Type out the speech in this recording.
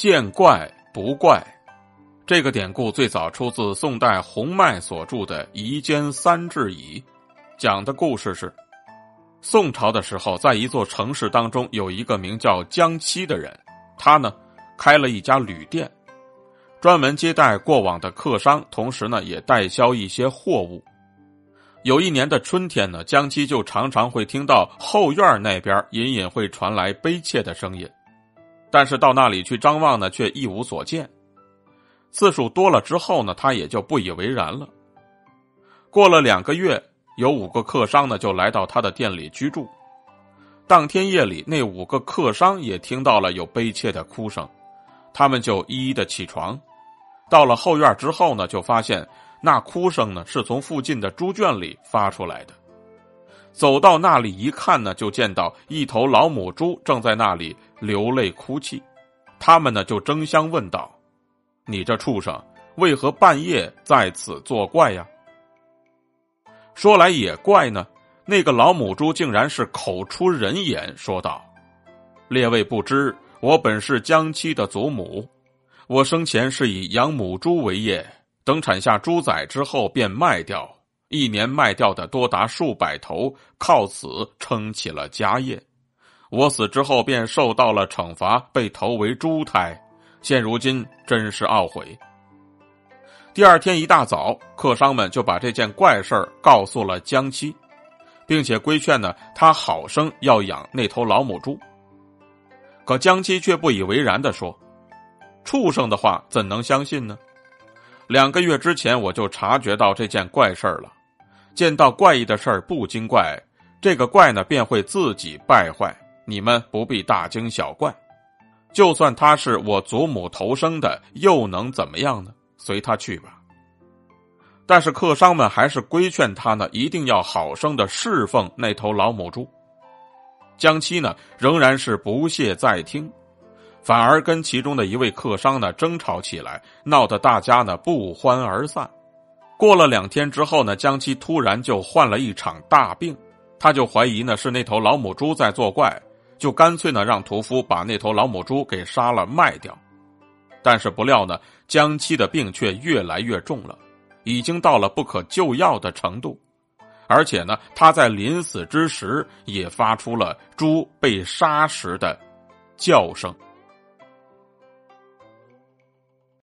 见怪不怪，这个典故最早出自宋代洪迈所著的《夷坚三志矣》，讲的故事是：宋朝的时候，在一座城市当中，有一个名叫江七的人，他呢开了一家旅店，专门接待过往的客商，同时呢也代销一些货物。有一年的春天呢，江七就常常会听到后院那边隐隐会传来悲切的声音。但是到那里去张望呢，却一无所见。次数多了之后呢，他也就不以为然了。过了两个月，有五个客商呢，就来到他的店里居住。当天夜里，那五个客商也听到了有悲切的哭声，他们就一一的起床，到了后院之后呢，就发现那哭声呢是从附近的猪圈里发出来的。走到那里一看呢，就见到一头老母猪正在那里。流泪哭泣，他们呢就争相问道：“你这畜生为何半夜在此作怪呀？”说来也怪呢，那个老母猪竟然是口出人言，说道：“列位不知，我本是江妻的祖母，我生前是以养母猪为业，等产下猪崽之后便卖掉，一年卖掉的多达数百头，靠此撑起了家业。”我死之后便受到了惩罚，被投为猪胎，现如今真是懊悔。第二天一大早，客商们就把这件怪事儿告诉了江七，并且规劝呢他好生要养那头老母猪。可江七却不以为然的说：“畜生的话怎能相信呢？两个月之前我就察觉到这件怪事儿了，见到怪异的事儿不精怪，这个怪呢便会自己败坏。”你们不必大惊小怪，就算他是我祖母投生的，又能怎么样呢？随他去吧。但是客商们还是规劝他呢，一定要好生的侍奉那头老母猪。江七呢，仍然是不屑再听，反而跟其中的一位客商呢争吵起来，闹得大家呢不欢而散。过了两天之后呢，江七突然就患了一场大病，他就怀疑呢是那头老母猪在作怪。就干脆呢，让屠夫把那头老母猪给杀了卖掉。但是不料呢，江七的病却越来越重了，已经到了不可救药的程度。而且呢，他在临死之时也发出了猪被杀时的叫声。